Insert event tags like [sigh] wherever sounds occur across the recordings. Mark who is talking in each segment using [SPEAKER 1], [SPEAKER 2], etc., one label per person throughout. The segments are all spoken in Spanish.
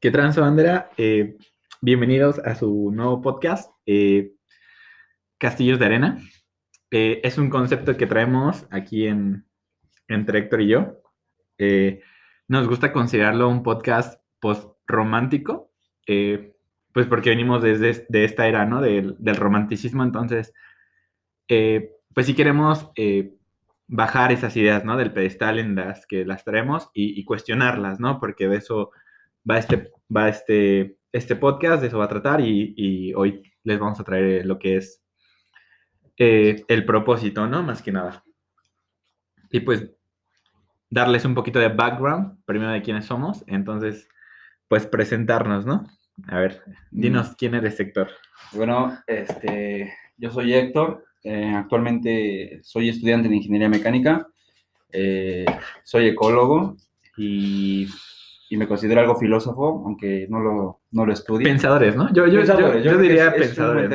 [SPEAKER 1] ¿Qué transo, bandera? Eh, bienvenidos a su nuevo podcast, eh, Castillos de Arena. Eh, es un concepto que traemos aquí en, entre Héctor y yo. nos gusta considerarlo un podcast post-romántico, pues porque venimos desde de esta era, ¿no? Del, del romanticismo, entonces, pues si queremos bajar esas ideas, ¿no? Del pedestal en las que las traemos y, y cuestionarlas, ¿no? Porque de eso va este, va este, este podcast, de eso va a tratar y, hoy les vamos a traer lo que es eh, el propósito, ¿no? Más que nada. Y pues darles un poquito de background, primero de quiénes somos, entonces, pues presentarnos, ¿no? A ver, dinos mm. quién eres, Héctor.
[SPEAKER 2] Bueno, este, yo soy Héctor, eh, actualmente soy estudiante de ingeniería mecánica, eh, soy ecólogo y y me considero algo filósofo, aunque no lo, no lo estudie.
[SPEAKER 1] Pensadores, ¿no? Yo, yo, yo, diría pensadores.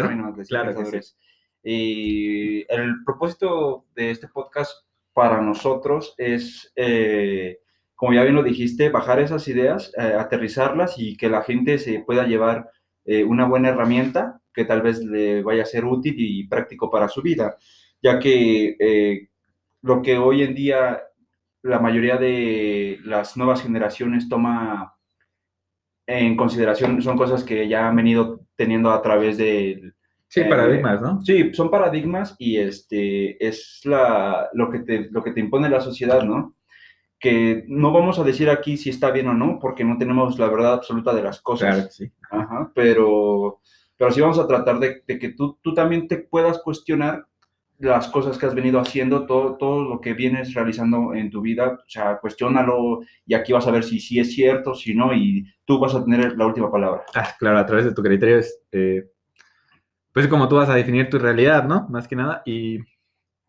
[SPEAKER 2] claro pensadores. Y el propósito de este podcast para nosotros es, eh, como ya bien lo dijiste, bajar esas ideas, eh, aterrizarlas y que la gente se pueda llevar eh, una buena herramienta que tal vez le vaya a ser útil y práctico para su vida, ya que lo que hoy en día la mayoría de las nuevas generaciones toma en consideración, son cosas que ya han venido teniendo a través de...
[SPEAKER 1] Sí, eh, paradigmas, ¿no?
[SPEAKER 2] Sí, son paradigmas y este es la, lo, que te, lo que te impone la sociedad, ¿no? Que no vamos a decir aquí si está bien o no, porque no tenemos la verdad absoluta de las cosas.
[SPEAKER 1] Claro, sí.
[SPEAKER 2] Ajá, pero, pero sí vamos a tratar de, de que tú, tú también te puedas cuestionar las cosas que has venido haciendo, todo, todo lo que vienes realizando en tu vida, o sea, cuestiónalo y aquí vas a ver si, si es cierto, si no, y tú vas a tener la última palabra.
[SPEAKER 1] Ah, claro, a través de tu criterio es, eh, pues como tú vas a definir tu realidad, ¿no? Más que nada, y,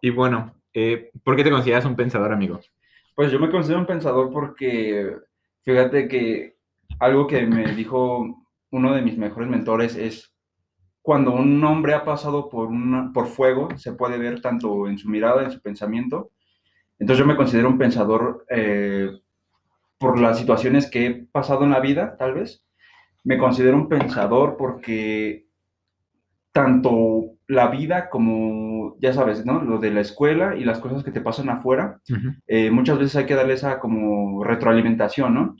[SPEAKER 1] y bueno, eh, ¿por qué te consideras un pensador, amigo?
[SPEAKER 2] Pues yo me considero un pensador porque, fíjate que algo que me dijo uno de mis mejores mentores es cuando un hombre ha pasado por, una, por fuego, se puede ver tanto en su mirada, en su pensamiento. Entonces yo me considero un pensador eh, por las situaciones que he pasado en la vida, tal vez. Me considero un pensador porque tanto la vida como, ya sabes, ¿no? Lo de la escuela y las cosas que te pasan afuera, eh, muchas veces hay que darle esa como retroalimentación, ¿no?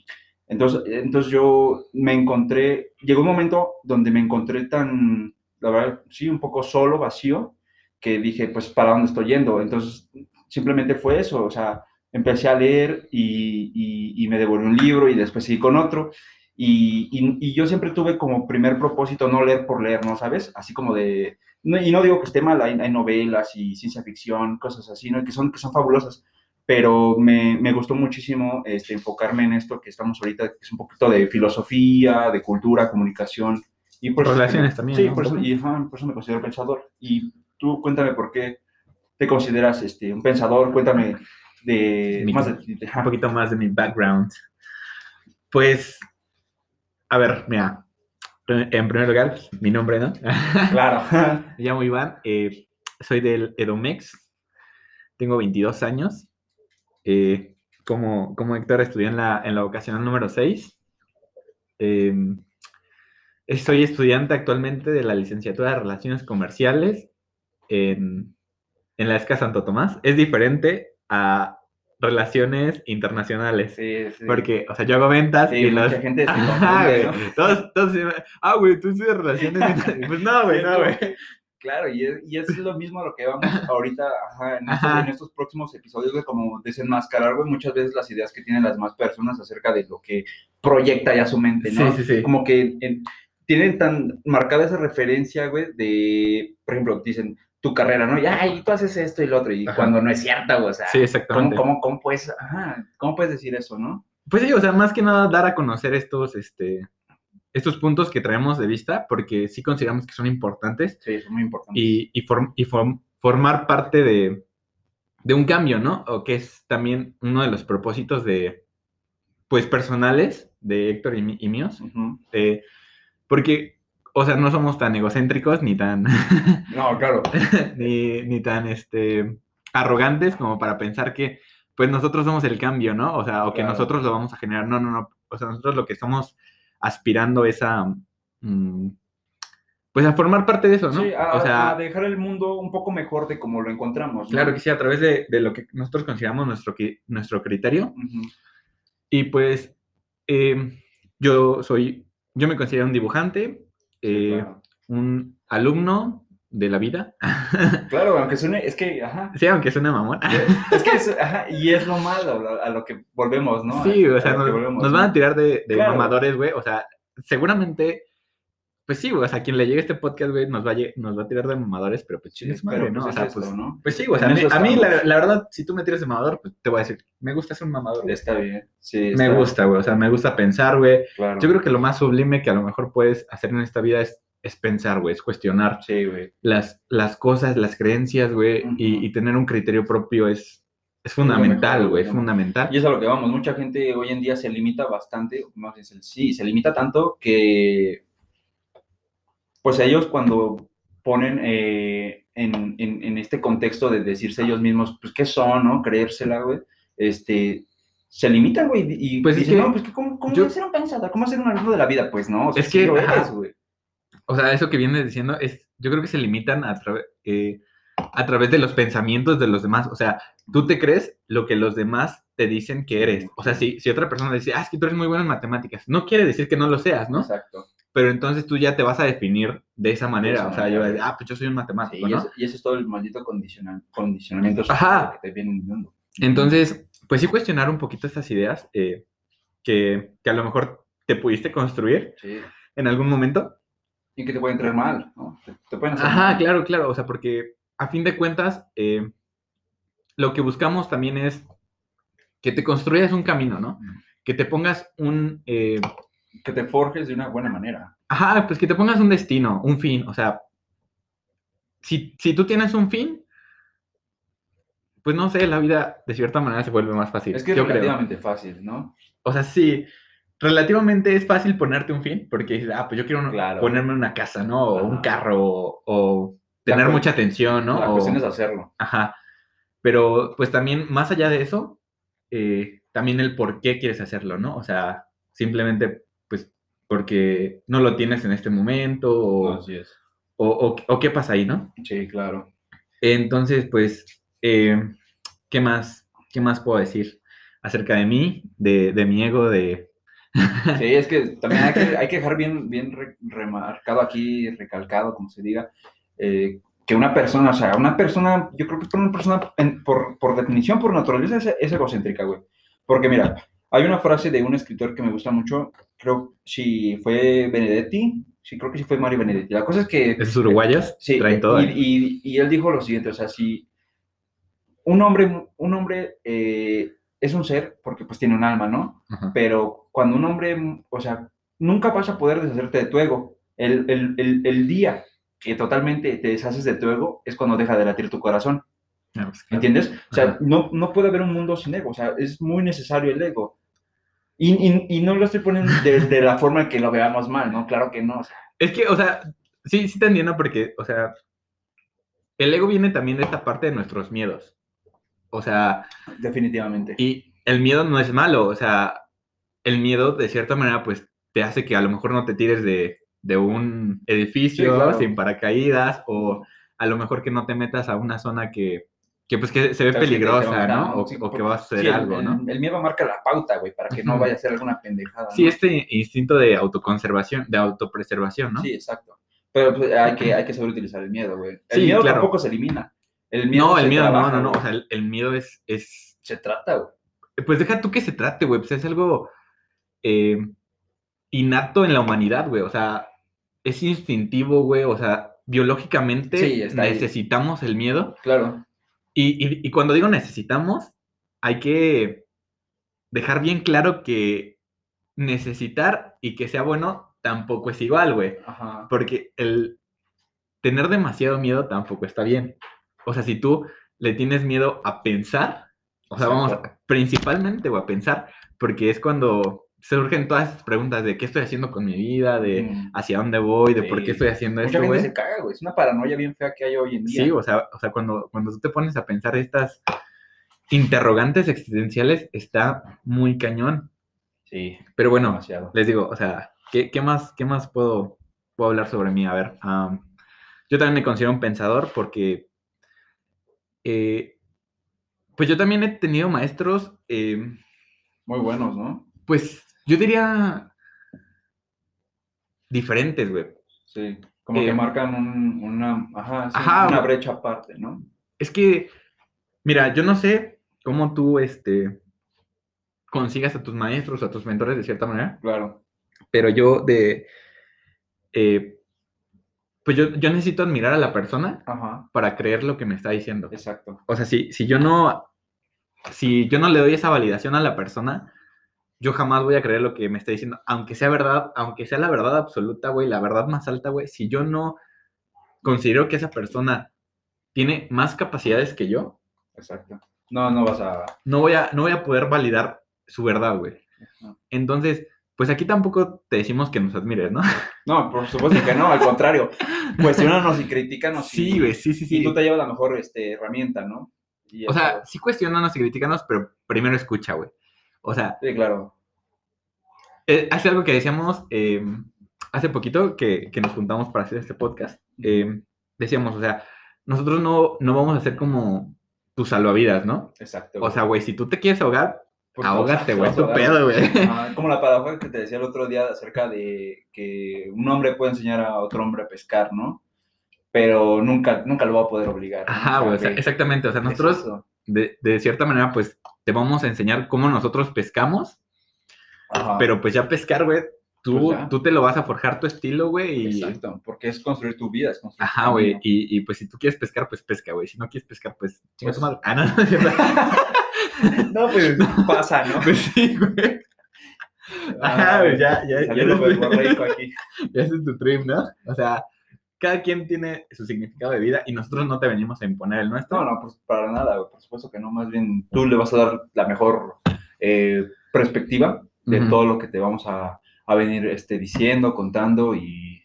[SPEAKER 2] Entonces, entonces yo me encontré, llegó un momento donde me encontré tan, la verdad, sí, un poco solo, vacío, que dije, pues, ¿para dónde estoy yendo? Entonces, simplemente fue eso, o sea, empecé a leer y, y, me devolví un libro y después seguí con otro. Y, y, yo siempre tuve como primer propósito no leer por leer, ¿no sabes? Así como de... y no digo que esté mal, hay, novelas y ciencia ficción, cosas así, ¿no? Que son, que son fabulosas, pero me, me, gustó muchísimo este, enfocarme en esto que estamos ahorita, que es un poquito de filosofía, de cultura, comunicación,
[SPEAKER 1] y por Relaciones también.
[SPEAKER 2] Sí, por, eso, y, por eso me considero pensador. Y tú cuéntame por qué te consideras este, un pensador, cuéntame de,
[SPEAKER 1] un poquito más de mi background. Pues, a ver, mira, en primer lugar, mi nombre, ¿no? [laughs]
[SPEAKER 2] Claro.
[SPEAKER 1] me llamo Iván, eh, soy del Edomex, tengo 22 años. Eh, como, como Héctor estudié en la, en la vocacional número 6. Eh, soy estudiante actualmente de la licenciatura de Relaciones Comerciales en, la ESCA Santo Tomás. Es diferente a relaciones internacionales.
[SPEAKER 2] Sí, sí.
[SPEAKER 1] Porque, o sea, yo hago ventas
[SPEAKER 2] y mucha gente se [laughs] confunde,
[SPEAKER 1] todos, todos, ah, güey, tú estudias relaciones [laughs] internacionales. Pues no, güey, no, güey.
[SPEAKER 2] Claro, y es, y es, lo mismo a lo que vamos [laughs] ahorita ajá, en, estos, en, estos, próximos episodios de como desenmascarar, güey, muchas veces las ideas que tienen las más personas acerca de lo que proyecta ya su mente, ¿no?
[SPEAKER 1] Sí, sí, sí.
[SPEAKER 2] Como que en, tienen tan marcada esa referencia, güey, de, por ejemplo, dicen tu carrera, ¿no? Y, ay, tú haces esto y lo otro, y cuando no es cierta, güey, o sea,
[SPEAKER 1] sí, exactamente.
[SPEAKER 2] ¿cómo, cómo, puedes, ¿cómo puedes decir eso, no?
[SPEAKER 1] Pues sí, o sea, más que nada dar a conocer estos, este, estos puntos que traemos de vista, porque sí consideramos que son importantes.
[SPEAKER 2] Sí, son muy importantes.
[SPEAKER 1] Y, y, y formar parte de, de un cambio, ¿no? O que es también uno de los propósitos de, pues, personales de Héctor y, y míos. Porque, o sea, no somos tan egocéntricos ni tan... [laughs]
[SPEAKER 2] No, claro.
[SPEAKER 1] ni, ni tan, este, arrogantes como para pensar que, pues, nosotros somos el cambio, ¿no? O sea, o que nosotros lo vamos a generar. No, no, no. O sea, nosotros lo que estamos aspirando esa, mm, pues a formar parte de eso, ¿no?
[SPEAKER 2] Sí, a,
[SPEAKER 1] o sea,
[SPEAKER 2] a dejar el mundo un poco mejor de como lo encontramos. ¿no?
[SPEAKER 1] claro que sí, a través de, de lo que nosotros consideramos nuestro, nuestro criterio. Y pues eh, yo soy, yo me considero un dibujante, eh,
[SPEAKER 2] claro.
[SPEAKER 1] un alumno de la vida. [laughs]
[SPEAKER 2] Claro, aunque suene, es que, ajá,
[SPEAKER 1] sí, aunque suene mamón.
[SPEAKER 2] es que, es, ajá, y es lo malo, a, lo que volvemos, ¿no?
[SPEAKER 1] Sí, o sea, nos,
[SPEAKER 2] volvemos,
[SPEAKER 1] nos
[SPEAKER 2] ¿no?
[SPEAKER 1] van a tirar de, de
[SPEAKER 2] Claro.
[SPEAKER 1] mamadores, güey. O sea, seguramente, pues sí, güey, o sea, quien le llegue este podcast, güey, nos va, a, nos va a tirar de mamadores, pero pues
[SPEAKER 2] Sí,
[SPEAKER 1] chingue
[SPEAKER 2] pero
[SPEAKER 1] madre, ¿no?
[SPEAKER 2] pues
[SPEAKER 1] o sea,
[SPEAKER 2] es esto,
[SPEAKER 1] pues,
[SPEAKER 2] ¿no?
[SPEAKER 1] pues sí, güey, o sea, a mí,
[SPEAKER 2] eso
[SPEAKER 1] a mí la, verdad, si tú me tiras de mamador, pues te voy a decir, me gusta ser un mamador, güey.
[SPEAKER 2] Está bien, sí.
[SPEAKER 1] Me gusta, güey, o sea, me gusta pensar, güey.
[SPEAKER 2] Claro.
[SPEAKER 1] Yo creo que lo más sublime que a lo mejor puedes hacer en esta vida es, es pensar, güey, es cuestionar
[SPEAKER 2] Sí, güey.
[SPEAKER 1] las, las cosas, las creencias, güey, y, y tener un criterio propio es, es fundamental, güey, es fundamental.
[SPEAKER 2] Y es a lo que vamos, mucha gente hoy en día se limita bastante, más bien, sí, se limita tanto que, pues ellos cuando ponen eh, en, en- en este contexto de decirse ellos mismos, pues, ¿qué son, no? Creérsela, güey, este, se limitan, güey, y
[SPEAKER 1] Pues es
[SPEAKER 2] dicen,
[SPEAKER 1] que
[SPEAKER 2] no, pues, ¿qué- ¿cómo, cómo
[SPEAKER 1] yo-
[SPEAKER 2] ser un pensador? ¿Cómo ser un alumno de la vida? Pues, no, o sea,
[SPEAKER 1] Es
[SPEAKER 2] sí
[SPEAKER 1] que,
[SPEAKER 2] lo eres, güey.
[SPEAKER 1] O sea, eso que vienes diciendo es, yo creo que se limitan a, través eh, a través de los pensamientos de los demás. O sea, tú te crees lo que los demás te dicen que eres. O sea, si, si otra persona dice, ah, es que tú eres muy bueno en matemáticas, no quiere decir que no lo seas, ¿no?
[SPEAKER 2] Exacto.
[SPEAKER 1] Pero entonces tú ya te vas a definir de esa manera.
[SPEAKER 2] esa
[SPEAKER 1] o sea, yo, ah, pues yo soy un
[SPEAKER 2] Sí,
[SPEAKER 1] matemático,
[SPEAKER 2] y, ese es todo el maldito condicionamiento
[SPEAKER 1] Ajá.
[SPEAKER 2] que te dando.
[SPEAKER 1] Entonces, pues sí cuestionar un poquito estas ideas eh, que, que a lo mejor te pudiste construir
[SPEAKER 2] Sí.
[SPEAKER 1] en algún momento.
[SPEAKER 2] Y que te pueden traer mal, ¿no? Te, te pueden hacer
[SPEAKER 1] Ajá,
[SPEAKER 2] mal.
[SPEAKER 1] claro, claro. O sea, porque a fin de cuentas, eh, lo que buscamos también es que te construyas un camino, ¿no? Que te pongas un... eh,
[SPEAKER 2] Que te forjes de una buena manera.
[SPEAKER 1] ajá, pues que te pongas un destino, un fin. O sea, si, si tú tienes un fin, pues no sé, la vida de cierta manera se vuelve más fácil.
[SPEAKER 2] Es que es
[SPEAKER 1] yo creo.
[SPEAKER 2] relativamente fácil, ¿no?
[SPEAKER 1] O sea, sí, relativamente es fácil ponerte un fin, porque dices, ah, pues yo quiero un-
[SPEAKER 2] Claro.
[SPEAKER 1] ponerme una casa, ¿no? O un
[SPEAKER 2] Ajá.
[SPEAKER 1] carro, o, o tener mucha atención, ¿no?
[SPEAKER 2] La
[SPEAKER 1] O-
[SPEAKER 2] cuestión es hacerlo.
[SPEAKER 1] Ajá. Pero pues también, más allá de eso, eh, también el por qué quieres hacerlo, ¿no? O sea, simplemente porque no lo tienes en este momento o,
[SPEAKER 2] Así es.
[SPEAKER 1] o- o- o qué pasa ahí, ¿no?
[SPEAKER 2] Sí, claro.
[SPEAKER 1] Entonces, pues, eh, ¿qué más? ¿Qué más puedo decir acerca de mí, de, de mi ego, de... [laughs]
[SPEAKER 2] Sí, es que también hay que, hay que dejar bien, bien re- remarcado aquí, recalcado, como se diga, eh, que una persona, o sea, una persona, yo creo que una persona, en- por, por definición, por naturaleza, es, es egocéntrica, güey. Porque mira, hay una frase de un escritor que me gusta mucho, creo si fue Benedetti, sí, creo que sí fue Mario Benedetti. La cosa es que...
[SPEAKER 1] Esos uruguayos
[SPEAKER 2] Sí,
[SPEAKER 1] traen todo.
[SPEAKER 2] y, y- y él dijo lo siguiente, o sea, si un hombre, un hombre eh, es un ser porque pues tiene un alma, ¿no? Pero cuando un hombre, o sea, nunca vas a poder deshacerte de tu ego. El, el- el- el día que totalmente te deshaces de tu ego es cuando deja de latir tu corazón,
[SPEAKER 1] Ah, pues, claro.
[SPEAKER 2] ¿entiendes? O sea, no, no puede haber un mundo sin ego, o sea, es muy necesario el ego. Y, y- y no lo estoy poniendo de, de la forma en que lo veamos mal, ¿no? Claro que no, o sea,
[SPEAKER 1] Es que, o sea, sí, sí te entiendo porque, o sea, el ego viene también de esta parte de nuestros miedos. O sea,
[SPEAKER 2] definitivamente.
[SPEAKER 1] y el miedo no es malo, o sea, el miedo de cierta manera pues te hace que a lo mejor no te tires de, de un edificio
[SPEAKER 2] Sí, claro.
[SPEAKER 1] sin paracaídas o a lo mejor que no te metas a una zona que, que pues que se ve
[SPEAKER 2] que
[SPEAKER 1] peligrosa, ¿no? O,
[SPEAKER 2] Sí,
[SPEAKER 1] o
[SPEAKER 2] por-
[SPEAKER 1] que va a
[SPEAKER 2] sí, el-
[SPEAKER 1] algo,
[SPEAKER 2] el,
[SPEAKER 1] ¿no?
[SPEAKER 2] El miedo marca la pauta, güey, para que no vaya a ser alguna pendejada.
[SPEAKER 1] Sí,
[SPEAKER 2] ¿no?
[SPEAKER 1] este instinto de autoconservación, de autopreservación, ¿no?
[SPEAKER 2] Sí, exacto. Pero pues, hay, que, hay que saber utilizar el miedo, güey. El
[SPEAKER 1] Sí,
[SPEAKER 2] miedo
[SPEAKER 1] claro.
[SPEAKER 2] tampoco se elimina. El miedo
[SPEAKER 1] no, el miedo
[SPEAKER 2] trabaja,
[SPEAKER 1] no, no, no, o sea, el, el miedo es, es,
[SPEAKER 2] se trata, güey.
[SPEAKER 1] pues deja tú que se trate, güey, pues es algo eh, innato en la humanidad, güey, o sea, es instintivo, güey, o sea, biológicamente
[SPEAKER 2] Sí,
[SPEAKER 1] necesitamos el miedo.
[SPEAKER 2] Claro.
[SPEAKER 1] Y, y- y cuando digo necesitamos, hay que dejar bien claro que necesitar y que sea bueno tampoco es igual, güey. Porque el tener demasiado miedo tampoco está bien. O sea, si tú le tienes miedo a pensar, o sea, vamos, principalmente o a pensar, porque es cuando surgen todas estas preguntas de qué estoy haciendo con mi vida, de
[SPEAKER 2] Mm.
[SPEAKER 1] hacia dónde voy, de por qué estoy haciendo
[SPEAKER 2] Mucha
[SPEAKER 1] esto,
[SPEAKER 2] gente se caga, güey. Es una paranoia bien fea que hay hoy en día.
[SPEAKER 1] Sí, o sea, o sea cuando, cuando tú te pones a pensar estas interrogantes existenciales, está muy cañón.
[SPEAKER 2] Sí,
[SPEAKER 1] Pero bueno,
[SPEAKER 2] demasiado.
[SPEAKER 1] les digo, o sea, ¿qué, qué más, qué más puedo, puedo hablar sobre mí? A ver, am, yo también me considero un pensador porque, eh, pues yo también he tenido maestros, eh,
[SPEAKER 2] Muy buenos, ¿no?
[SPEAKER 1] pues yo diría diferentes, güey.
[SPEAKER 2] Sí. Como que
[SPEAKER 1] Eh,
[SPEAKER 2] marcan un- una, ajá, sí,
[SPEAKER 1] Ajá.
[SPEAKER 2] una brecha aparte, ¿no?
[SPEAKER 1] Es que, mira, yo no sé cómo tú, este, consigas a tus maestros, a tus mentores de cierta manera,
[SPEAKER 2] Claro.
[SPEAKER 1] pero yo de, eh, pues yo, yo necesito admirar a la persona
[SPEAKER 2] Ajá.
[SPEAKER 1] para creer lo que me está diciendo.
[SPEAKER 2] Exacto.
[SPEAKER 1] O sea, si, si yo no, si yo no le doy esa validación a la persona, yo jamás voy a creer lo que me está diciendo, aunque sea verdad, aunque sea la verdad absoluta, güey, la verdad más alta, güey, si yo no considero que esa persona tiene más capacidades que yo,
[SPEAKER 2] Exacto. No, no vas a.
[SPEAKER 1] no voy a, no voy a poder validar su verdad, güey. Entonces, pues aquí tampoco te decimos que nos admires, ¿no?
[SPEAKER 2] No, por supuesto que no, al contrario. [laughs] Cuestionanos y critícanos. y-
[SPEAKER 1] Sí, güey, sí, sí,
[SPEAKER 2] Y
[SPEAKER 1] sí.
[SPEAKER 2] tú te llevas la mejor este, herramienta, ¿no? Y
[SPEAKER 1] O sea, sí cuestionanos y critícanos, pero primero escucha, güey. O sea,
[SPEAKER 2] Sí, claro.
[SPEAKER 1] eh, hace algo que decíamos eh, hace poquito que, que nos juntamos para hacer este podcast. eh, decíamos, o sea, nosotros no, no vamos a ser como tus salvavidas, ¿no?
[SPEAKER 2] Exacto.
[SPEAKER 1] O sea, güey, si tú te quieres ahogar, ahógate,
[SPEAKER 2] te
[SPEAKER 1] güey, tu pedo, güey.
[SPEAKER 2] Como la paradoja que te decía el otro día acerca de que un hombre puede enseñar a otro hombre a pescar, ¿no? Pero nunca, nunca lo va a poder obligar.
[SPEAKER 1] Ajá, güey, o sea,
[SPEAKER 2] que-
[SPEAKER 1] exactamente. O sea, nosotros, de, de cierta manera, pues, te vamos a enseñar cómo nosotros pescamos,
[SPEAKER 2] Ajá,
[SPEAKER 1] pero pues ya pescar, güey, tú,
[SPEAKER 2] Pues ya.
[SPEAKER 1] tú te lo vas a forjar tu estilo, güey, y...
[SPEAKER 2] Exacto, porque es construir tu vida, es construir tu
[SPEAKER 1] Ajá, güey, y, y pues si tú quieres pescar, pues pesca, güey. Si no quieres pescar, pues chinga tu
[SPEAKER 2] Pues-
[SPEAKER 1] madre. Ah, no, no. [laughs]
[SPEAKER 2] No, pues [laughs] pasa, ¿no?
[SPEAKER 1] Pues sí, güey. Ajá, güey, ya, ya, ya, [laughs] ya es tu trip, ¿no? O sea, cada quien tiene su significado de vida y nosotros no te venimos a imponer el nuestro.
[SPEAKER 2] No, no, pues para nada, por supuesto que no, más bien tú le vas a dar la mejor eh, perspectiva de todo lo que te vamos a, a venir este, diciendo, contando y...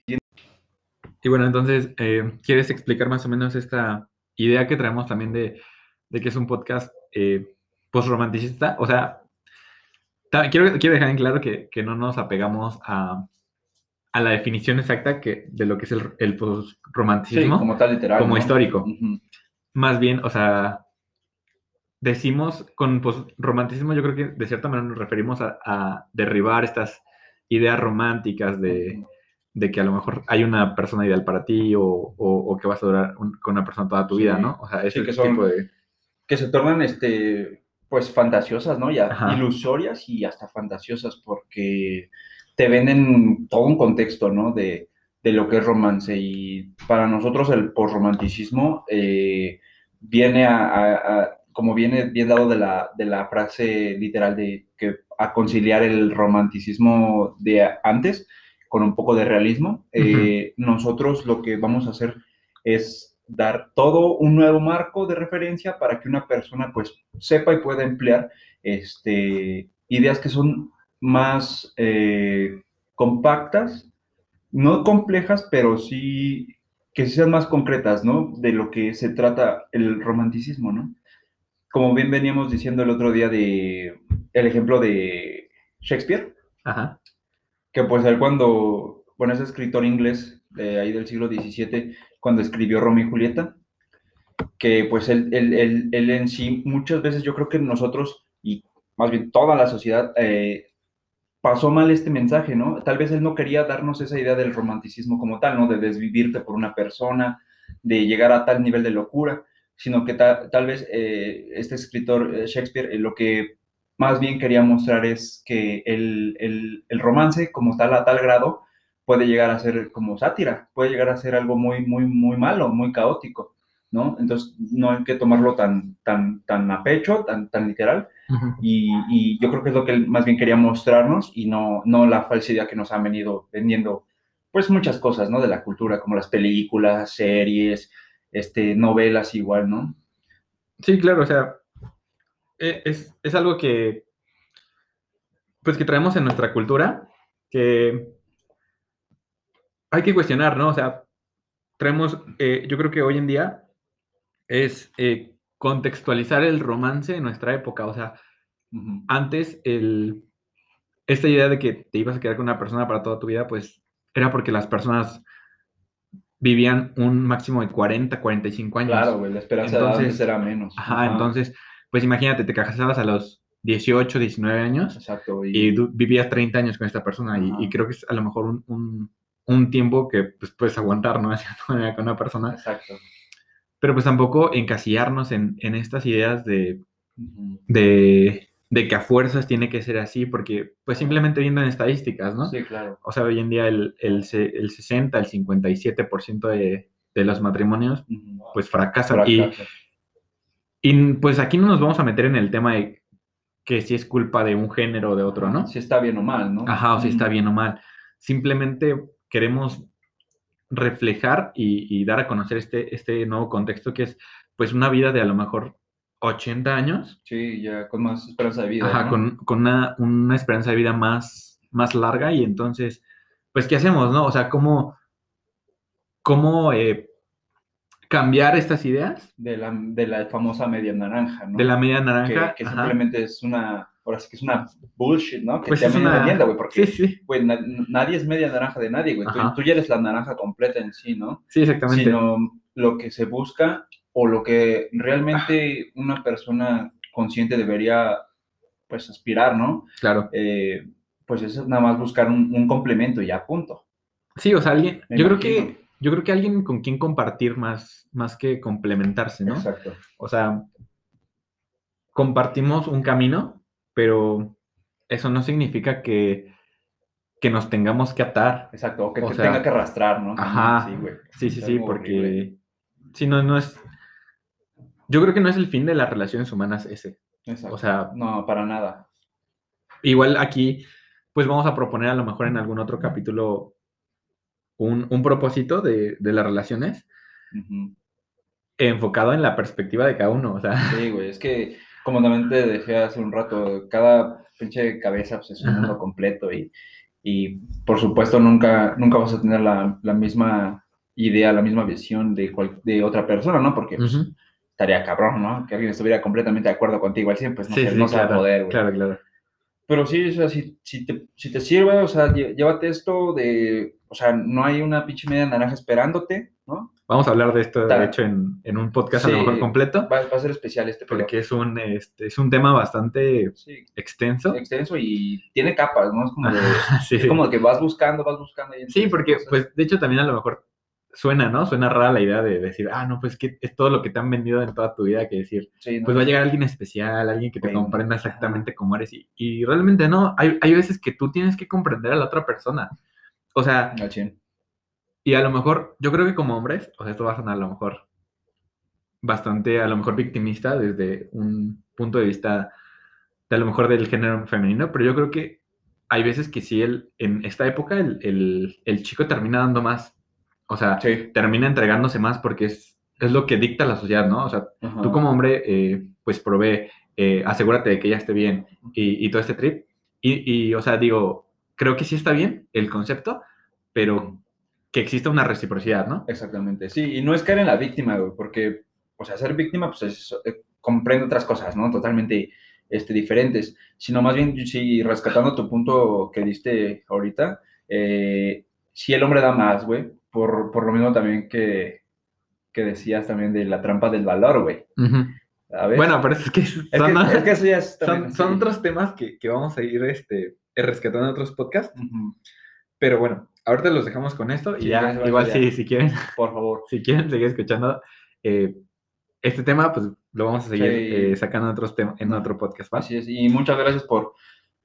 [SPEAKER 1] Y bueno, entonces, eh, ¿quieres explicar más o menos esta idea que traemos también de, de que es un podcast eh, post-romanticista? O sea, quiero, quiero dejar en claro que, que no nos apegamos a, a la definición exacta que, de lo que es el, el
[SPEAKER 2] Sí,
[SPEAKER 1] post-romanticismo
[SPEAKER 2] como tal, literal.
[SPEAKER 1] como
[SPEAKER 2] ¿no?
[SPEAKER 1] histórico.
[SPEAKER 2] Ujú.
[SPEAKER 1] Más bien, o sea, decimos con post-romanticismo, yo creo que de cierta manera nos referimos a, a derribar estas ideas románticas de de que a lo mejor hay una persona ideal para ti o, o- o que vas a durar un- con una persona toda tu
[SPEAKER 2] Sí.
[SPEAKER 1] vida, ¿no? O sea, ese
[SPEAKER 2] Sí, que son-
[SPEAKER 1] tipo de...
[SPEAKER 2] Que se tornan, este, pues, fantasiosas, ¿no? Ya
[SPEAKER 1] Ajá.
[SPEAKER 2] ilusorias y hasta fantasiosas porque te venden todo un contexto, ¿no? De, de lo que es romance y para nosotros el posromanticismo eh, viene a, a- a- como viene bien dado de la, de la frase literal de que a conciliar el romanticismo de antes con un poco de realismo, eh, nosotros lo que vamos a hacer es dar todo un nuevo marco de referencia para que una persona pues sepa y pueda emplear este, ideas que son más eh, compactas, no complejas, pero sí que sean más concretas, ¿no? De lo que se trata el romanticismo, ¿no? Como bien veníamos diciendo el otro día de el ejemplo de Shakespeare,
[SPEAKER 1] Ajá.
[SPEAKER 2] que pues él cuando, bueno, es escritor inglés de ahí del siglo XVII, cuando escribió Romeo y Julieta, que pues él, él, él, él en sí, muchas veces yo creo que nosotros, y más bien toda la sociedad, eh, pasó mal este mensaje, ¿no? Tal vez él no quería darnos esa idea del romanticismo como tal, ¿no? De desvivirte por una persona, de llegar a tal nivel de locura, sino que ta- tal vez eh, este escritor eh, Shakespeare eh, lo que más bien quería mostrar es que el, el, el romance como tal a tal grado puede llegar a ser como sátira, puede llegar a ser algo muy, muy, muy malo, muy caótico, ¿no? Entonces no hay que tomarlo tan, tan, tan a pecho, tan, tan literal, Y, y yo creo que es lo que él más bien quería mostrarnos y no, no la falsidad que nos han venido vendiendo, pues muchas cosas, ¿no? De la cultura, como las películas, series, este, novelas igual, ¿no?
[SPEAKER 1] Sí, claro, o sea, e- es, es algo que, pues que traemos en nuestra cultura, que hay que cuestionar, ¿no? O sea, traemos, eh, yo creo que hoy en día es eh, contextualizar el romance en nuestra época, o sea, antes el, esta idea de que te ibas a quedar con una persona para toda tu vida, pues era porque las personas vivían un máximo de 40, 45 años.
[SPEAKER 2] Claro, güey, la esperanza de
[SPEAKER 1] Entonces-
[SPEAKER 2] antes era menos.
[SPEAKER 1] Ajá, entonces, pues imagínate, te casabas a los 18, 19 años
[SPEAKER 2] Exacto,
[SPEAKER 1] y vivías 30 años con esta persona y, y creo que es a lo mejor un, un- un tiempo que pues, puedes aguantar, ¿no? [laughs] De cierta manera con una persona,
[SPEAKER 2] Exacto.
[SPEAKER 1] Pero pues tampoco encasillarnos en, en estas ideas de, de, de que a fuerzas tiene que ser así, porque pues simplemente viendo en estadísticas, ¿no?
[SPEAKER 2] Sí, claro.
[SPEAKER 1] O sea, hoy en día el, el, se- el 60, el 57% de, de los matrimonios pues fracasan. Y,
[SPEAKER 2] Fracaso.
[SPEAKER 1] y pues aquí no nos vamos a meter en el tema de que si es culpa de un género o de otro, ¿no?
[SPEAKER 2] Si está bien o mal, ¿no?
[SPEAKER 1] Ajá, o si está bien o mal. Simplemente queremos reflejar y, y dar a conocer este, este nuevo contexto que es pues una vida de a lo mejor 80 años,
[SPEAKER 2] Sí, ya con más esperanza de vida.
[SPEAKER 1] ajá,
[SPEAKER 2] ¿no?
[SPEAKER 1] con, con una, una esperanza de vida más, más larga y entonces, pues, ¿qué hacemos, no? O sea, ¿cómo, cómo eh, cambiar estas ideas
[SPEAKER 2] De la, de la famosa media naranja, ¿no?
[SPEAKER 1] de la media naranja?
[SPEAKER 2] que simplemente es una, ahora sí que es una bullshit, ¿no? Que
[SPEAKER 1] pues
[SPEAKER 2] te
[SPEAKER 1] es
[SPEAKER 2] viene
[SPEAKER 1] una...
[SPEAKER 2] vendiendo, güey, porque,
[SPEAKER 1] Sí, sí,
[SPEAKER 2] güey, na- nadie es media naranja de nadie, güey. Tú, ya eres la naranja completa en sí, ¿no?
[SPEAKER 1] sí, exactamente.
[SPEAKER 2] Sino lo que se busca o lo que realmente una persona consciente debería, pues, aspirar, ¿no?
[SPEAKER 1] Claro.
[SPEAKER 2] Eh, pues es nada más buscar un, un complemento y ya, punto.
[SPEAKER 1] Sí, o sea, alguien,
[SPEAKER 2] Me
[SPEAKER 1] yo creo que, yo creo que alguien con quien compartir más, más que complementarse, ¿no?
[SPEAKER 2] Exacto.
[SPEAKER 1] O sea, compartimos un camino, pero eso no significa que, que nos tengamos que atar.
[SPEAKER 2] Exacto, o que
[SPEAKER 1] O
[SPEAKER 2] te
[SPEAKER 1] sea,
[SPEAKER 2] tenga que arrastrar, ¿no?
[SPEAKER 1] ajá,
[SPEAKER 2] Sí, güey.
[SPEAKER 1] Sí, sí, sí, porque si no, no es. Yo creo que no es el fin de las relaciones humanas ese.
[SPEAKER 2] Exacto.
[SPEAKER 1] O sea,
[SPEAKER 2] no, para nada.
[SPEAKER 1] igual aquí, pues vamos a proponer a lo mejor en algún otro capítulo un, un propósito de, de las relaciones enfocado en la perspectiva de cada uno. O sea,
[SPEAKER 2] Sí, güey, es que, como también te dejé hace un rato, cada pinche cabeza pues, es un mundo completo y, y por supuesto nunca, nunca vas a tener la, la misma idea, la misma visión de, cual- de otra persona, ¿no? Porque pues, estaría cabrón, ¿no? Que alguien estuviera completamente de acuerdo contigo al 100, pues no,
[SPEAKER 1] sí, sí,
[SPEAKER 2] no se va a
[SPEAKER 1] claro,
[SPEAKER 2] poder, güey.
[SPEAKER 1] claro, claro.
[SPEAKER 2] Pero sí, o sea, si, si, te, si te sirve, o sea, llévate esto de, o sea, no hay una pinche media naranja esperándote, ¿no?
[SPEAKER 1] Vamos a hablar de esto, de hecho, en, en un podcast a lo mejor completo,
[SPEAKER 2] Va, va a ser especial este
[SPEAKER 1] porque es un, este, es un tema bastante
[SPEAKER 2] Sí,
[SPEAKER 1] extenso.
[SPEAKER 2] extenso y tiene capas, ¿no? Es como de, [laughs]
[SPEAKER 1] Sí,
[SPEAKER 2] es
[SPEAKER 1] sí.
[SPEAKER 2] como de que vas buscando, vas buscando. y
[SPEAKER 1] Sí, porque,
[SPEAKER 2] cosas-
[SPEAKER 1] pues, de hecho, también a lo mejor suena, ¿no? Suena rara la idea de decir, ah, no, pues que es todo lo que te han vendido en toda tu vida, que decir,
[SPEAKER 2] Sí, ¿no?
[SPEAKER 1] pues va a llegar alguien especial, alguien que te comprenda exactamente cómo eres. Y, y realmente no, hay, hay veces que tú tienes que comprender a la otra persona. O sea,
[SPEAKER 2] 100.
[SPEAKER 1] Y a lo mejor, yo creo que como hombres, o sea, esto va a sonar a lo mejor bastante, a lo mejor victimista desde un punto de vista de a lo mejor del género femenino, pero yo creo que hay veces que sí, el, en esta época el, el- el chico termina dando más. O sea,
[SPEAKER 2] Sí.
[SPEAKER 1] termina entregándose más porque es, es lo que dicta la sociedad, ¿no? O sea,
[SPEAKER 2] Ajá.
[SPEAKER 1] tú como hombre, eh, pues provee, eh, asegúrate de que ella esté bien y, y todo este trip. Y, y, o sea, digo, creo que sí está bien el concepto, pero que exista una reciprocidad, ¿no?
[SPEAKER 2] Exactamente, sí, y no es caer en la víctima, güey, porque, o sea, ser víctima, pues es, eh, comprende otras cosas, ¿no? Totalmente este, diferentes, sino más bien, sí, rescatando tu punto que diste ahorita, eh, si el hombre da más, güey, por, por lo mismo también que, que decías también de la trampa del valor, güey,
[SPEAKER 1] Ujú.
[SPEAKER 2] ¿sabes?
[SPEAKER 1] Bueno, pero es que
[SPEAKER 2] es
[SPEAKER 1] son,
[SPEAKER 2] que, es que eso ya es
[SPEAKER 1] son,
[SPEAKER 2] también
[SPEAKER 1] son otros temas que, que vamos a ir este, rescatando en otros podcasts.
[SPEAKER 2] Ujú,
[SPEAKER 1] Pero bueno, ahorita los dejamos con esto y
[SPEAKER 2] Sí,
[SPEAKER 1] ya, igual si, si quieren [laughs]
[SPEAKER 2] Por favor.
[SPEAKER 1] si quieren seguir escuchando eh, este tema, pues lo vamos a seguir
[SPEAKER 2] Sí.
[SPEAKER 1] eh, sacando en, otros en otro podcast, ¿va?
[SPEAKER 2] Así es, y muchas gracias por,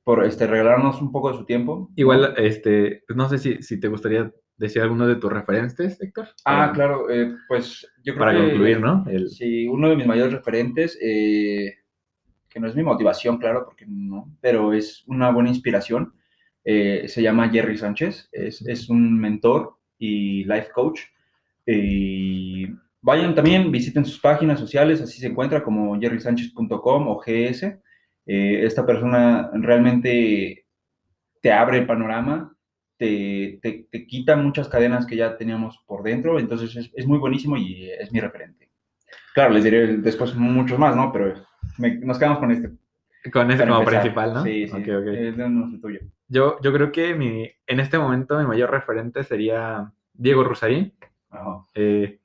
[SPEAKER 2] por este, regalarnos un poco de su tiempo.
[SPEAKER 1] Igual, este, pues, no sé si, si te gustaría decir alguno de tus referentes, Héctor.
[SPEAKER 2] Ah,
[SPEAKER 1] Para-
[SPEAKER 2] claro, eh, pues yo creo
[SPEAKER 1] Para
[SPEAKER 2] que...
[SPEAKER 1] concluir, ¿no? El-
[SPEAKER 2] Sí, uno de mis mayores referentes, eh, que no es mi motivación, claro, porque no, pero es una buena inspiración, eh, se llama Jerry Sánchez, es, es un mentor y life coach. Y vayan también, visiten sus páginas sociales, así se encuentra como jerrysánchez.com o GS. Eh, esta persona realmente te abre el panorama, te, te, te quita muchas cadenas que ya teníamos por dentro, entonces es, es muy buenísimo y es mi referente. Claro, les diré después muchos más, ¿no? Pero me- nos quedamos con este.
[SPEAKER 1] Con ese como
[SPEAKER 2] empezar.
[SPEAKER 1] principal, ¿no?
[SPEAKER 2] Sí, sí. Eh, dinos el tuyo.
[SPEAKER 1] Yo, yo creo que mi, en este momento mi mayor referente sería Diego Rusarín.
[SPEAKER 2] Ajá.
[SPEAKER 1] Eh,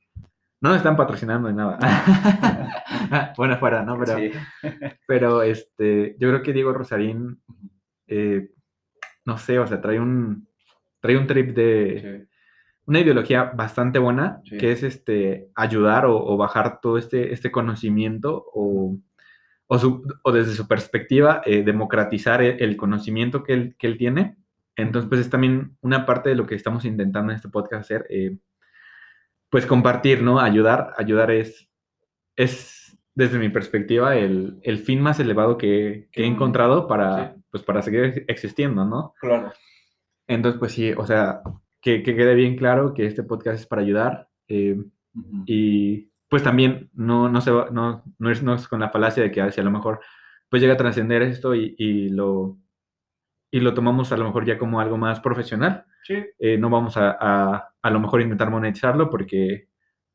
[SPEAKER 1] no nos están patrocinando ni nada. [laughs] bueno, fuera, ¿no? Pero,
[SPEAKER 2] Sí.
[SPEAKER 1] pero este, yo creo que Diego Rosarín, eh, no sé, o sea, trae un, trae un trip de,
[SPEAKER 2] Sí.
[SPEAKER 1] una ideología bastante buena,
[SPEAKER 2] Sí.
[SPEAKER 1] que es este, ayudar o, o bajar todo este, este conocimiento o, o, su- o desde su perspectiva, eh, democratizar el, el conocimiento que él, que él tiene. Entonces, pues es también una parte de lo que estamos intentando en este podcast hacer, eh, pues compartir, ¿no? Ayudar, ayudar es, es desde mi perspectiva, el, el fin más elevado que, que he
[SPEAKER 2] Mm,
[SPEAKER 1] encontrado para,
[SPEAKER 2] sí.
[SPEAKER 1] pues, para seguir existiendo, ¿no?
[SPEAKER 2] Claro.
[SPEAKER 1] Entonces, pues sí, o sea, que, que quede bien claro que este podcast es para ayudar eh,
[SPEAKER 2] Ujú.
[SPEAKER 1] y pues también no, no, se va- no, no es, no es con la falacia de que si a lo mejor pues llega a trascender esto y, y lo, y lo tomamos a lo mejor ya como algo más profesional.
[SPEAKER 2] Sí.
[SPEAKER 1] eh, no vamos a, a, a lo mejor intentar monetizarlo porque,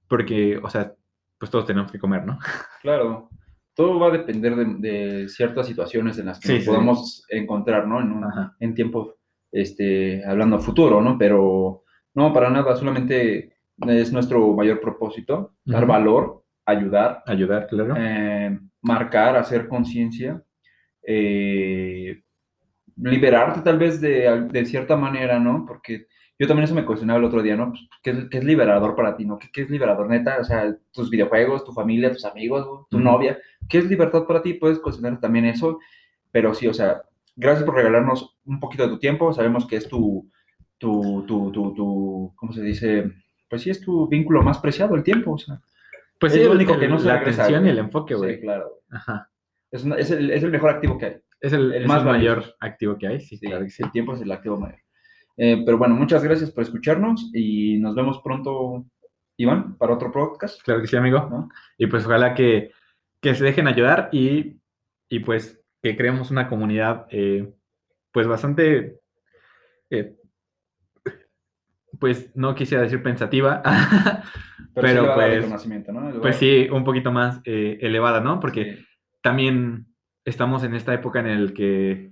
[SPEAKER 1] porque, o sea, pues todos tenemos que comer, ¿no? [laughs]
[SPEAKER 2] Claro. Todo va a depender de, de ciertas situaciones en las que
[SPEAKER 1] Sí,
[SPEAKER 2] nos
[SPEAKER 1] sí.
[SPEAKER 2] podamos encontrar, ¿no? En, un- en tiempo, este, hablando futuro, ¿no? Pero no, para nada, solamente es nuestro mayor propósito, dar valor, ayudar,
[SPEAKER 1] Ayudar, claro.
[SPEAKER 2] eh, marcar, hacer conciencia, eh, liberarte tal vez de, de cierta manera, ¿no? Porque yo también eso me cuestionaba el otro día, ¿no? Pues, ¿qué, es, qué es liberador para ti, no? ¿Qué, qué es liberador, neta? O sea, tus videojuegos, tu familia, tus amigos, tu novia. ¿Qué es libertad para ti? Puedes cuestionar también eso, pero sí, o sea, gracias por regalarnos un poquito de tu tiempo. Sabemos que es tu, tu, tu, tu, tu ¿cómo se dice? Pues sí, es tu vínculo más preciado, el tiempo, o sea.
[SPEAKER 1] Pues
[SPEAKER 2] es
[SPEAKER 1] sí,
[SPEAKER 2] lo
[SPEAKER 1] el-
[SPEAKER 2] único que no se
[SPEAKER 1] la
[SPEAKER 2] regresa,
[SPEAKER 1] atención y el enfoque,
[SPEAKER 2] Sí,
[SPEAKER 1] güey.
[SPEAKER 2] claro.
[SPEAKER 1] Ajá.
[SPEAKER 2] Es, una- es, el, es el mejor activo que hay.
[SPEAKER 1] Es el,
[SPEAKER 2] El
[SPEAKER 1] es
[SPEAKER 2] más
[SPEAKER 1] mayor activo que hay, sí,
[SPEAKER 2] Sí,
[SPEAKER 1] claro que sí.
[SPEAKER 2] El tiempo es el activo mayor. Eh, pero bueno, muchas gracias por escucharnos y nos vemos pronto, Iván, para otro podcast.
[SPEAKER 1] Claro que sí, amigo.
[SPEAKER 2] ¿no?
[SPEAKER 1] Y pues ojalá que, que se dejen ayudar y, y pues que creemos una comunidad eh, pues bastante, eh, pues no quisiera decir pensativa, [laughs]
[SPEAKER 2] Pero,
[SPEAKER 1] pues- pues sí, un poquito más eh, elevada, ¿no? Porque
[SPEAKER 2] Sí,
[SPEAKER 1] también estamos en esta época en el que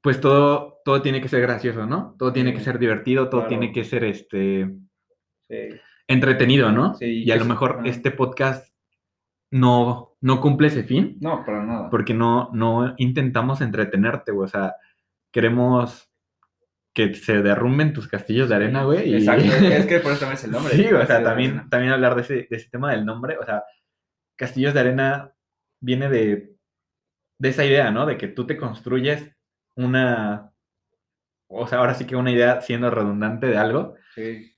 [SPEAKER 1] pues todo, todo tiene que ser gracioso, ¿no? Todo tiene que ser divertido, todo
[SPEAKER 2] claro.
[SPEAKER 1] tiene que ser este
[SPEAKER 2] sí.
[SPEAKER 1] entretenido, ¿no?
[SPEAKER 2] Sí,
[SPEAKER 1] y a lo mejor este podcast no, no cumple ese fin,
[SPEAKER 2] No, para nada.
[SPEAKER 1] porque no, no intentamos entretenerte, güey. O sea, queremos que se derrumben tus castillos de arena, güey. y-
[SPEAKER 2] Exacto, [laughs] es que por eso también es el nombre.
[SPEAKER 1] sí, o sea, también, también hablar de ese, de ese tema del nombre. O sea, castillos de arena viene de, de esa idea, ¿no? De que tú te construyes una, o sea, ahora sí que una idea siendo redundante de algo.
[SPEAKER 2] Sí,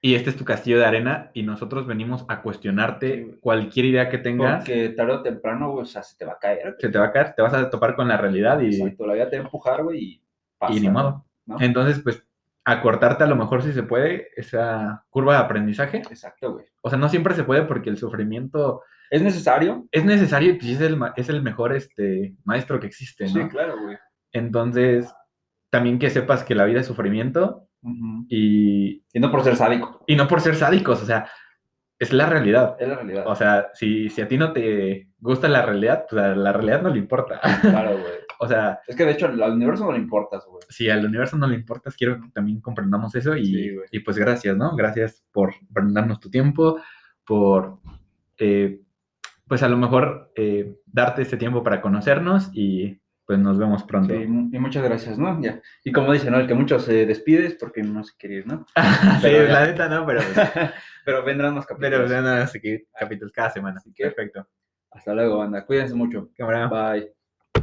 [SPEAKER 1] Y este es tu castillo de arena y nosotros venimos a cuestionarte
[SPEAKER 2] Sí,
[SPEAKER 1] cualquier idea que tengas.
[SPEAKER 2] porque tarde o temprano, o sea, se te va a caer.
[SPEAKER 1] Se te va a caer, te vas a topar con la realidad y,
[SPEAKER 2] Exacto, la vida te va a empujar, güey, y pasa.
[SPEAKER 1] y ni modo.
[SPEAKER 2] ¿No?
[SPEAKER 1] Entonces, pues, acortarte a lo mejor si se puede esa curva de aprendizaje.
[SPEAKER 2] Exacto, güey.
[SPEAKER 1] O sea, no siempre se puede porque el sufrimiento
[SPEAKER 2] ¿Es necesario?
[SPEAKER 1] es necesario y pues, es el, es el mejor este, maestro que existe,
[SPEAKER 2] Sí,
[SPEAKER 1] ¿no?
[SPEAKER 2] claro, güey.
[SPEAKER 1] Entonces, también que sepas que la vida es sufrimiento y,
[SPEAKER 2] Y no por ser sádico.
[SPEAKER 1] y no por ser sádicos, o sea, es la realidad.
[SPEAKER 2] Es la realidad.
[SPEAKER 1] O sea, si, si a ti no te gusta la realidad, pues a la realidad no le importa.
[SPEAKER 2] claro, güey.
[SPEAKER 1] O sea,
[SPEAKER 2] Es que de hecho al universo no le importas, güey.
[SPEAKER 1] si al universo no le importas, quiero que también comprendamos eso y,
[SPEAKER 2] Sí,
[SPEAKER 1] y pues gracias, ¿no? Gracias por brindarnos tu tiempo, por, eh, pues a lo mejor eh, darte este tiempo para conocernos y pues nos vemos pronto.
[SPEAKER 2] Sí, y muchas gracias, ¿no? Ya. Y como dicen, ¿no? El que mucho se despide es porque no se quiere ir, ¿no? [laughs]
[SPEAKER 1] sí,
[SPEAKER 2] ya.
[SPEAKER 1] la neta no, pero, pues, [laughs]
[SPEAKER 2] Pero vendrán más capítulos.
[SPEAKER 1] pero van a seguir capítulos cada semana.
[SPEAKER 2] Así que-
[SPEAKER 1] Perfecto.
[SPEAKER 2] Hasta luego, banda. Cuídense mucho.
[SPEAKER 1] Cámara.
[SPEAKER 2] Bye.